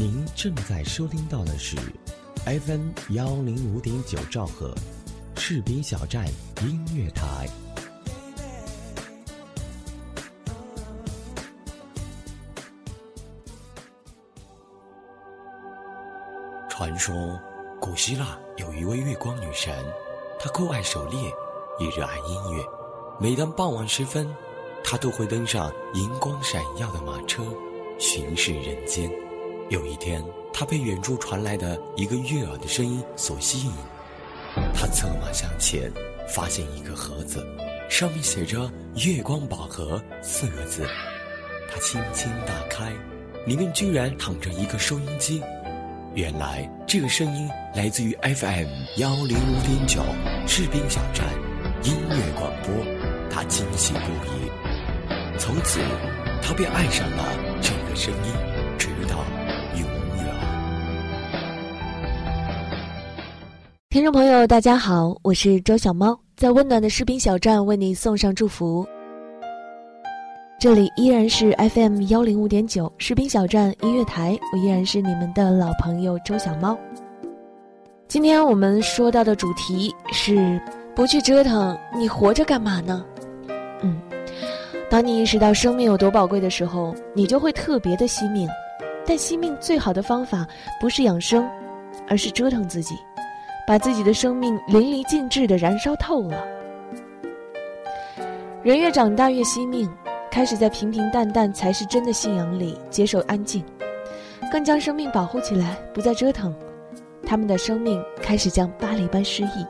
您正在收听到的是 FM 幺零五点九兆赫，士兵小站音乐台。传说，古希腊有一位月光女神，她酷爱狩猎，也热爱音乐。每当傍晚时分，她都会登上银光闪耀的马车，巡视人间。有一天，他被远处传来的一个悦耳的声音所吸引，他策马向前，发现一个盒子，上面写着“月光宝盒”四个字。他轻轻打开，里面居然躺着一个收音机。原来这个声音来自于 FM 幺零五点九士兵小站音乐广播，他惊喜不已。从此，他便爱上了这个声音，听众朋友，大家好，我是周小猫，在温暖的士兵小站为你送上祝福。这里依然是 FM 幺零五点九士兵小站音乐台，我依然是你们的老朋友周小猫。今天我们说到的主题是不去折腾，你活着干嘛呢？嗯，当你意识到生命有多宝贵的时候，你就会特别的惜命。但惜命最好的方法不是养生，而是折腾自己，把自己的生命淋漓尽致的燃烧透了。人越长大越惜命。开始在平平淡淡才是真的信仰里接受安静，更将生命保护起来，不再折腾。他们的生命开始将巴黎般诗意，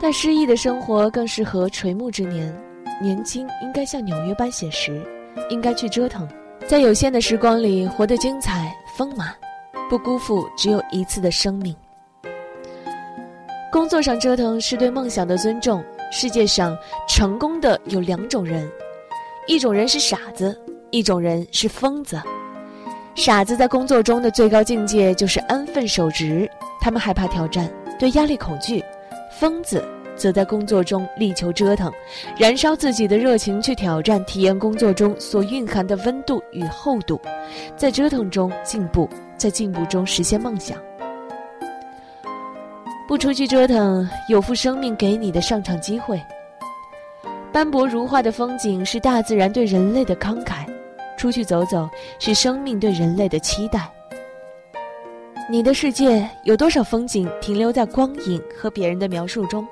但诗意的生活更适合垂暮之年。年轻应该像纽约般写实，应该去折腾，在有限的时光里活得精彩丰满，不辜负只有一次的生命。工作上折腾是对梦想的尊重。世界上成功的有两种人，一种人是傻子，一种人是疯子。傻子在工作中的最高境界就是安分守职，他们害怕挑战，对压力恐惧；疯子则在工作中力求折腾，燃烧自己的热情去挑战，体验工作中所蕴含的温度与厚度，在折腾中进步，在进步中实现梦想。不出去折腾，有负生命给你的上场机会。斑驳如画的风景是大自然对人类的慷慨，出去走走是生命对人类的期待。你的世界有多少风景停留在光影和别人的描述中？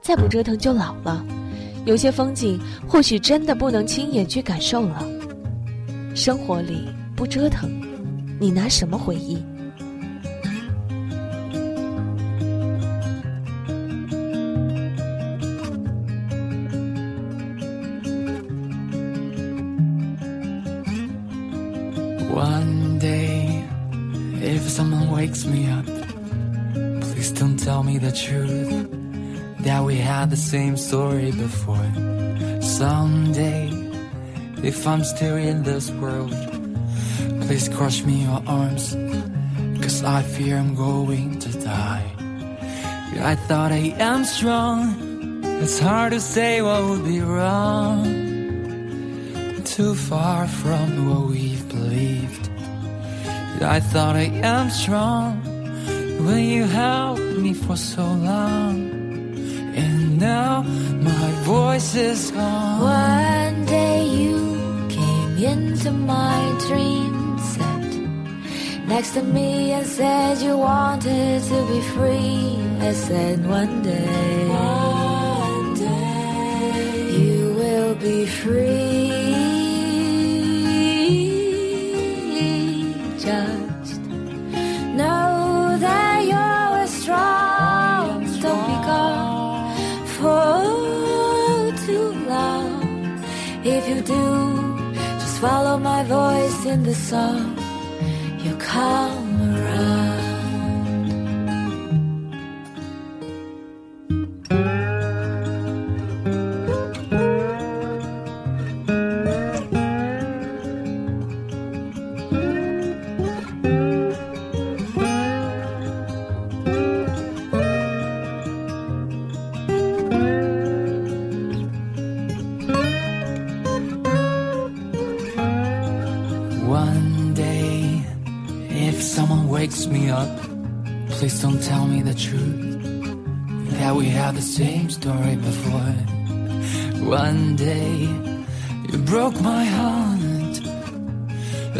再不折腾就老了。有些风景或许真的不能亲眼去感受了。生活里不折腾，你拿什么回忆 the truth that we had the same story before. Someday, if I'm still in this world, please crush me in your arms, cause I fear I'm going to die. I thought I am strong, it's hard to say what would be wrong too far from what we've believed. I thought I am strong when you held me for so long, and now my voice is gone. One day you came into my dream set next to me and said you wanted to be free. I said one day, one day you will be free. Follow my voice in the song. You come around.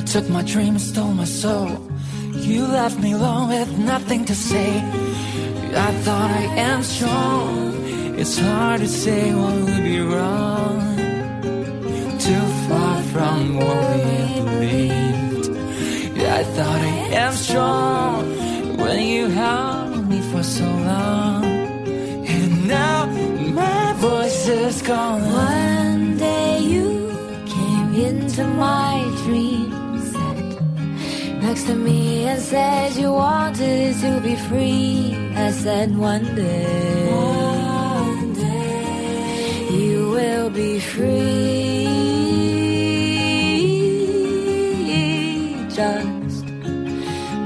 Took my dream and stole my soul. You left me alone with nothing to say. I thought I am strong. It's hard to say what would be wrong. Too far from what we believed. I thought I am strong when you held me for so long. And now my voice is gone. One day you came into my next to me and said you wanted to be free. I said one day, one day you will be free. Just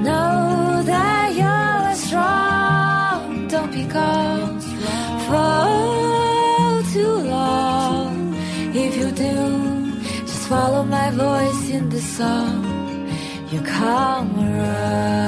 know that you're strong. Don't be gone for too long. If you do, just follow my voice in the song. You come around.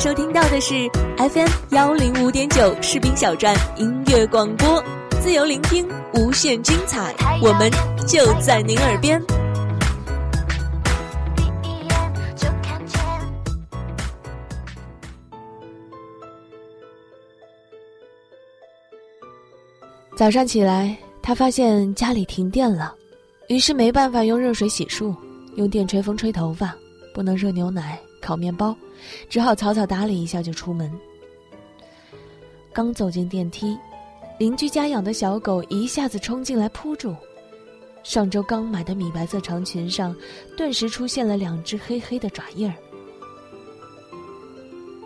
收听到的是 FM 幺零五点九士兵小站音乐广播，自由聆听，无限精彩，我们就在您耳边。早上起来，他发现家里停电了，于是没办法用热水洗漱，用电吹风吹头发，不能热牛奶、烤面包，只好草草打理一下就出门。刚走进电梯，邻居家养的小狗一下子冲进来扑住，上周刚买的米白色长裙上，顿时出现了两只黑黑的爪印儿。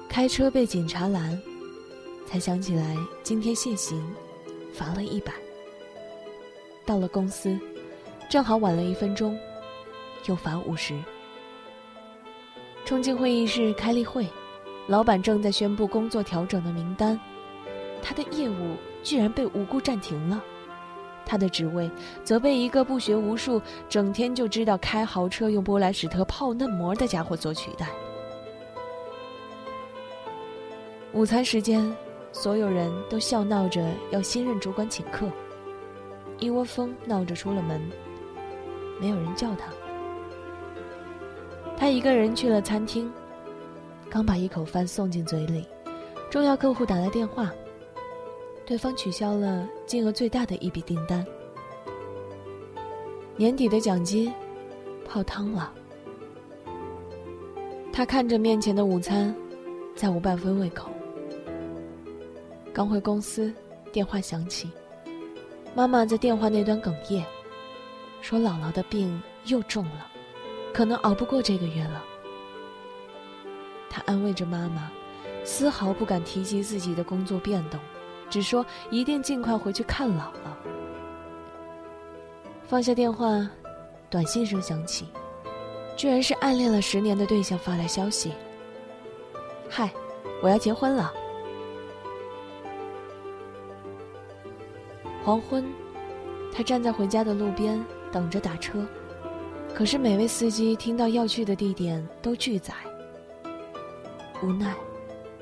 开车被警察拦，才想起来今天限行。罚了一百。到了公司，正好晚了一分钟，又罚五十。冲进会议室开例会，老板正在宣布工作调整的名单，他的业务居然被无故暂停了，他的职位则被一个不学无术、整天就知道开豪车用波莱史特泡嫩膜的家伙所取代。午餐时间。所有人都笑闹着要新任主管请客，一窝蜂闹着出了门，没有人叫他。他一个人去了餐厅，刚把一口饭送进嘴里，重要客户打来电话，对方取消了金额最大的一笔订单，年底的奖金泡汤了。他看着面前的午餐，再无半分胃口。刚回公司，电话响起，妈妈在电话那端哽咽，说姥姥的病又重了，可能熬不过这个月了。他安慰着妈妈，丝毫不敢提及自己的工作变动，只说一定尽快回去看姥姥。放下电话，短信声响起，居然是暗恋了十年的对象发来消息：“嗨，我要结婚了。”黄昏，他站在回家的路边等着打车，可是每位司机听到要去的地点都拒载。无奈，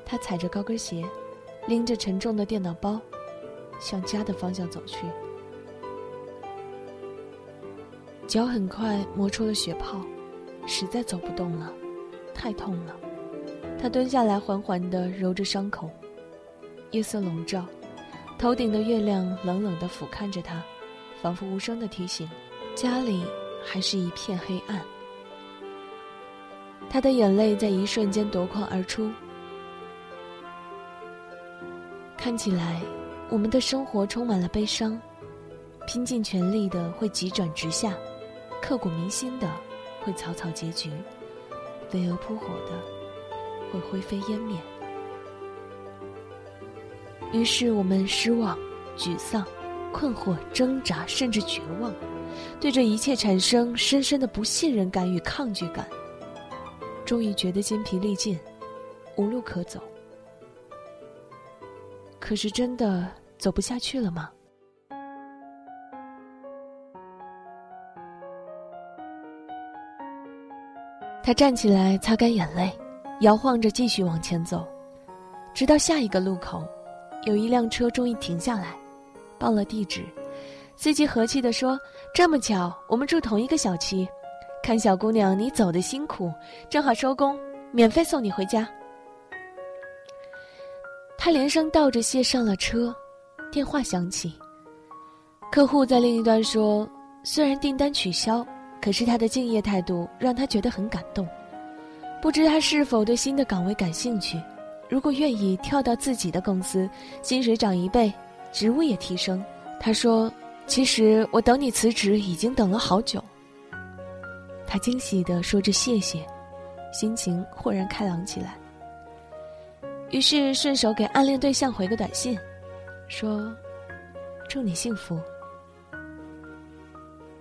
他踩着高跟鞋，拎着沉重的电脑包，向家的方向走去。脚很快磨出了血泡，实在走不动了，太痛了。他蹲下来，缓缓地揉着伤口。夜色笼罩，头顶的月亮冷冷地俯瞰着他，仿佛无声地提醒：家里还是一片黑暗。他的眼泪在一瞬间夺眶而出。看起来，我们的生活充满了悲伤，拼尽全力的会急转直下，刻骨铭心的会草草结局，飞蛾扑火的会灰飞烟灭。于是我们失望、沮丧、困惑、挣扎，甚至绝望，对这一切产生深深的不信任感与抗拒感。终于觉得筋疲力尽，无路可走。可是真的走不下去了吗？他站起来，擦干眼泪，摇晃着继续往前走，直到下一个路口，有一辆车终于停下来，报了地址。司机和气地说：“这么巧，我们住同一个小区，看小姑娘你走的辛苦，正好收工，免费送你回家。”他连声道着谢上了车，电话响起。客户在另一端说：“虽然订单取消，可是他的敬业态度让他觉得很感动。不知他是否对新的岗位感兴趣？如果愿意跳到自己的公司，薪水涨一倍，职务也提升。”他说：“其实我等你辞职已经等了好久。”他惊喜地说着谢谢，心情豁然开朗起来。于是顺手给暗恋对象回个短信，说：“祝你幸福。”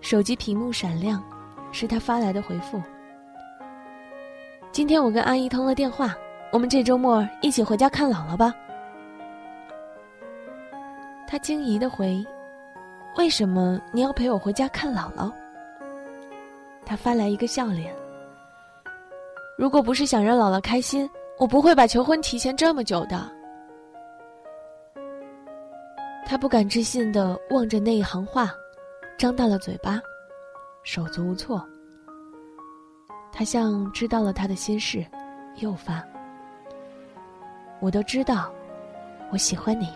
手机屏幕闪亮，是他发来的回复。今天我跟阿姨通了电话，我们这周末一起回家看姥姥吧。他惊疑的回：“为什么你要陪我回家看姥姥？”他发来一个笑脸。如果不是想让姥姥开心。我不会把求婚提前这么久的。他不敢置信的望着那一行话，张大了嘴巴，手足无措。他像知道了他的心事，又发：“我都知道，我喜欢你。”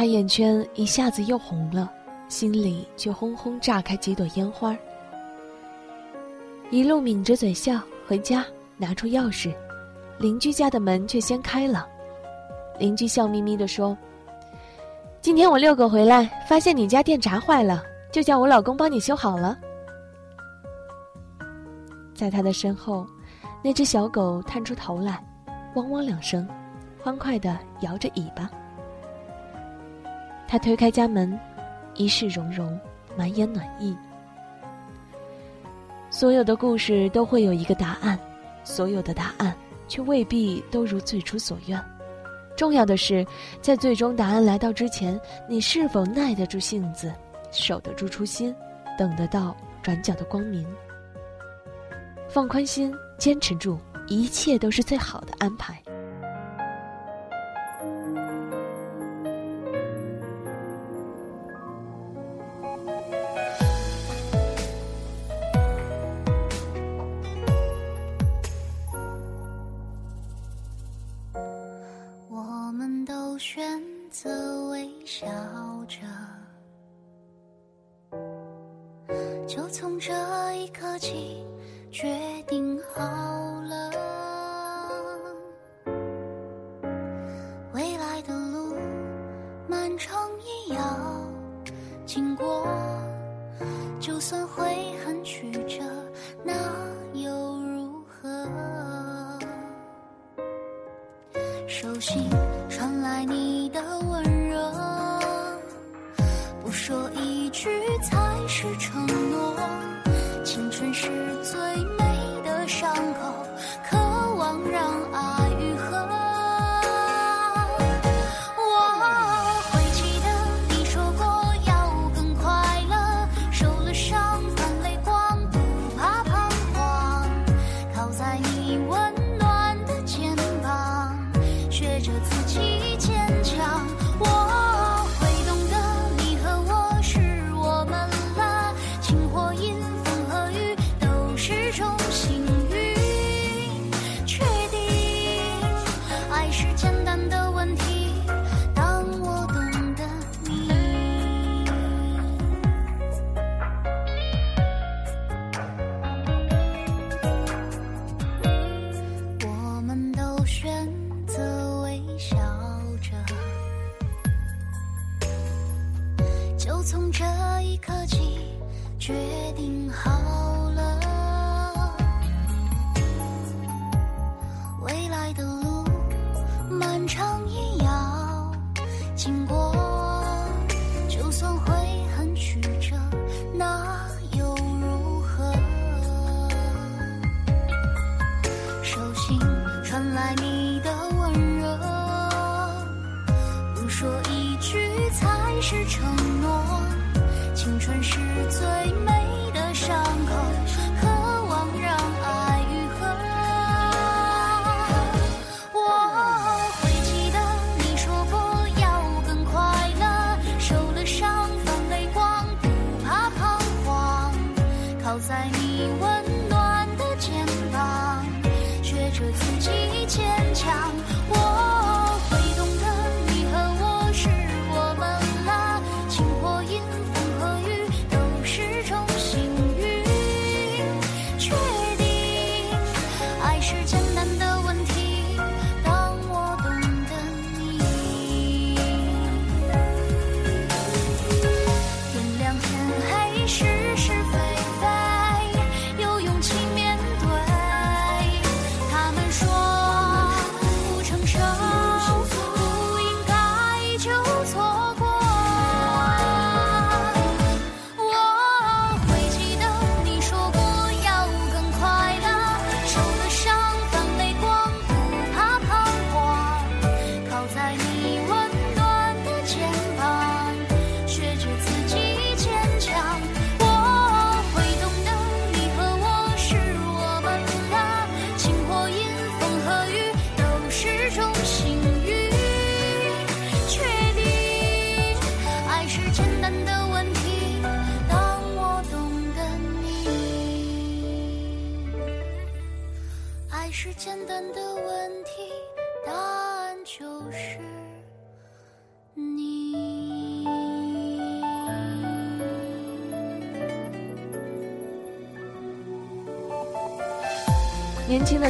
他眼圈一下子又红了，心里却轰轰炸开几朵烟花。一路抿着嘴笑回家。拿出钥匙，邻居家的门却先开了。邻居笑眯眯地说：“今天我遛狗回来，发现你家电闸坏了，就叫我老公帮你修好了。”在他的身后，那只小狗探出头来，汪汪两声，欢快地摇着尾巴。他推开家门，一世融融，满眼暖意。所有的故事都会有一个答案。所有的答案，却未必都如最初所愿。重要的是，在最终答案来到之前，你是否耐得住性子，守得住初心，等得到转角的光明。放宽心，坚持住，一切都是最好的安排。就算会很曲折，那又如何？手心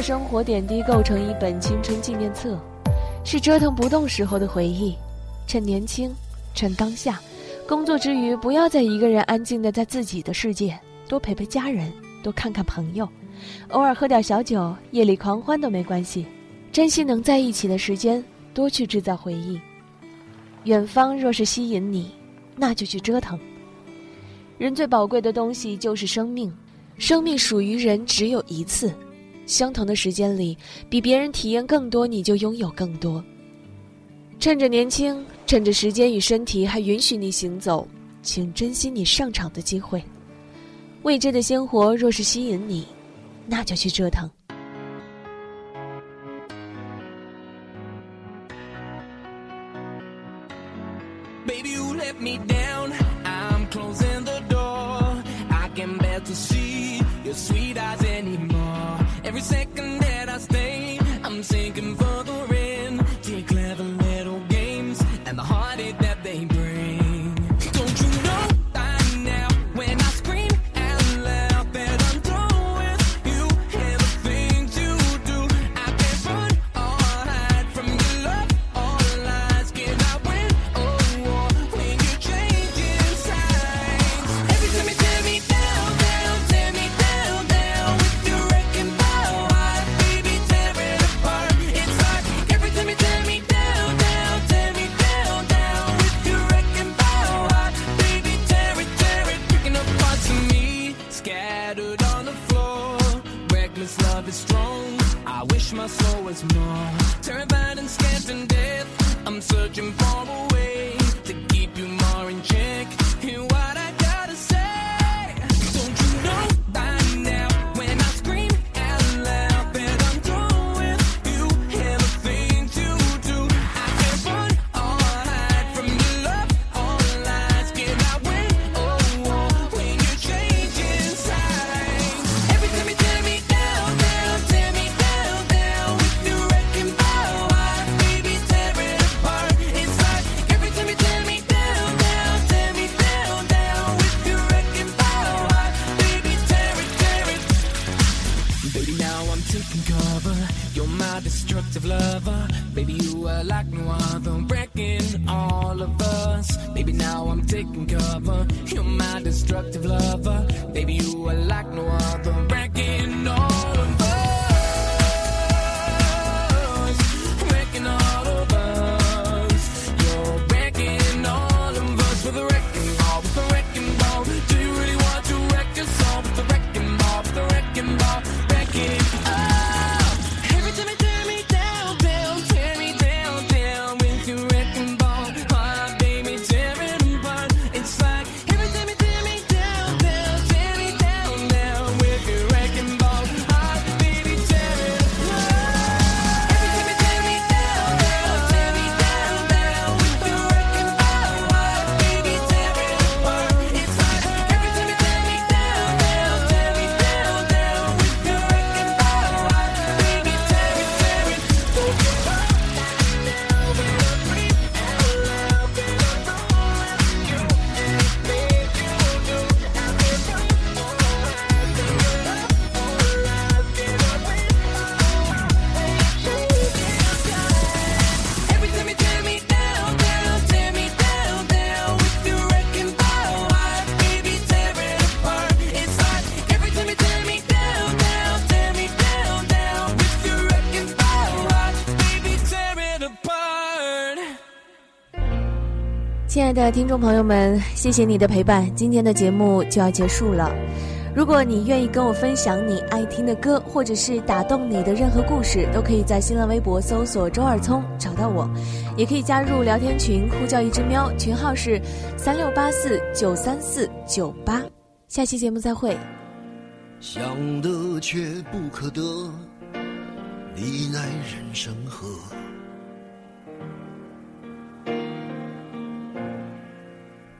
生活点滴构成一本青春纪念册是折腾不动时候的回忆。趁年轻趁当下工作之余不要再一个人安静的在自己的世界多陪陪家人多看看朋友。偶尔喝点小酒夜里狂欢都没关系珍惜能在一起的时间多去制造回忆。远方若是吸引你那就去折腾。人最宝贵的东西就是生命生命属于人只有一次。相同的时间里，比别人体验更多，你就拥有更多。趁着年轻，趁着时间与身体，还允许你行走，请珍惜你上场的机会。未知的鲜活若是吸引你，那就去折腾。far away to keep you more in check. lover. Baby, you are like no other, wrecking all of us. Baby, now I'm taking cover. You're my destructive lover. Baby, you are like no other. 的听众朋友们，谢谢你的陪伴，今天的节目就要结束了。如果你愿意跟我分享你爱听的歌，或者是打动你的任何故事，都可以在新浪微博搜索“周二聪”找到我，也可以加入聊天群，呼叫一只喵，群号是三六八四九三四九八。下期节目再会。想得却不可得，你奈人生何？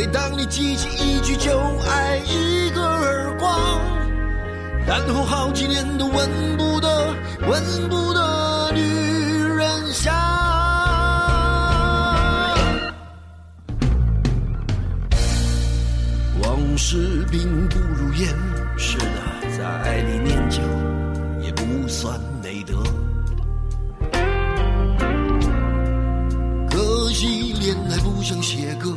每当你记起一句就挨一个耳光，然后好几年都闻不得、闻不得女人香。往事并不如烟，是的，在爱里念旧也不算美德。可惜恋爱不像写歌。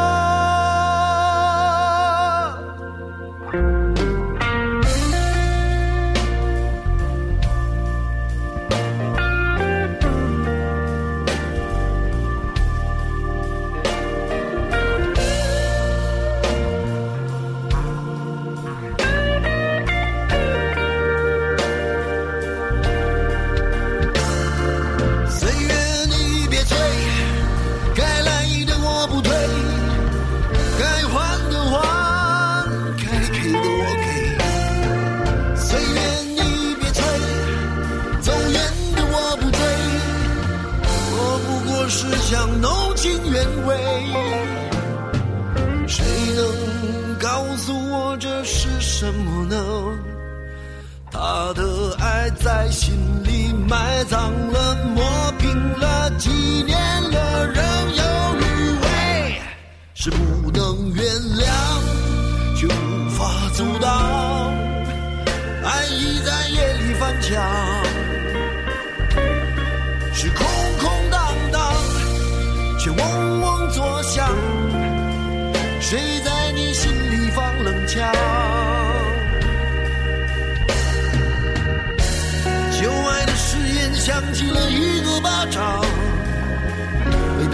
告诉我这是。什么呢？他的爱在心里埋葬了，磨平了，几年了，仍有余味，是不能原谅，却无法阻挡。爱意在夜里翻墙，是空空荡荡，却嗡嗡作响。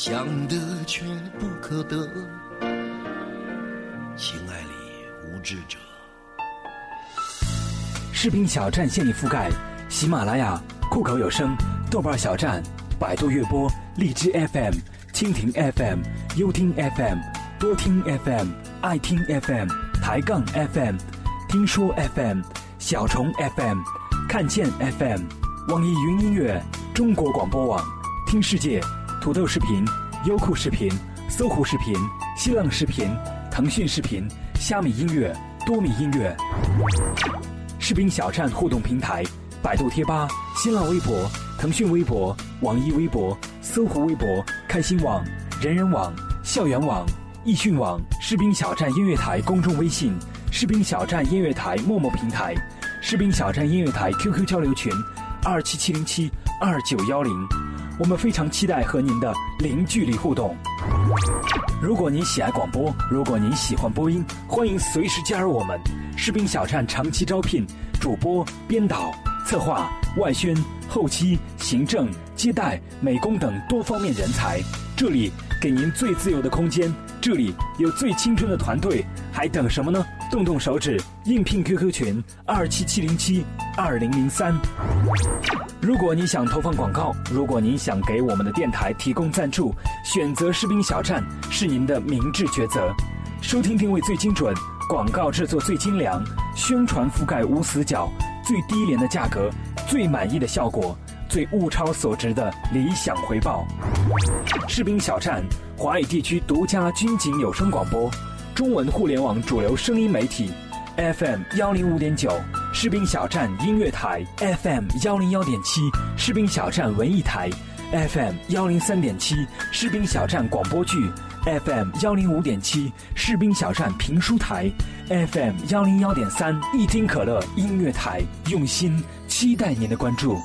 想得却不可得，情爱里无知者。视频小站现已覆盖喜马拉雅、酷狗有声、豆瓣小站、百度乐播、荔枝 FM、蜻蜓 FM、优听 FM、多听 FM。爱听 FM、抬杠 FM、听说 FM、小虫 FM、看见 FM、网易云音乐、中国广播网、听世界、土豆视频、优酷视频、搜狐视频、新浪视频、腾讯视频、虾米音乐、多米音乐。士兵小站互动平台：百度贴吧、新浪微博、腾讯微博、网易微博、搜狐微博、开心网、人人网、校园网、易讯网、士兵小站音乐台公众微信、士兵小站音乐台陌陌平台、士兵小站音乐台 QQ 交流群：二七七零七二九幺零。我们非常期待和您的零距离互动。如果您喜爱广播，如果您喜欢播音，欢迎随时加入我们。士兵小站长期招聘主播、编导、策划、外宣、后期、行政、接待、美工等多方面人才。这里给您最自由的空间，这里有最青春的团队，还等什么呢？动动手指，应聘 QQ 群二七七零七二零零三。如果你想投放广告，如果您想给我们的电台提供赞助，选择士兵小站是您的明智抉择。收听定位最精准，广告制作最精良，宣传覆盖无死角，最低廉的价格，最满意的效果，最物超所值的理想回报。士兵小站，华语地区独家军警有声广播，中文互联网主流声音媒体，FM 幺零五点九。士兵小站音乐台 FM 幺零幺点七，士兵小站文艺台 FM 幺零三点七，士兵小站广播剧 FM 幺零五点七，士兵小站评书台 FM 幺零幺点三，一听可乐音乐台，用心期待您的关注。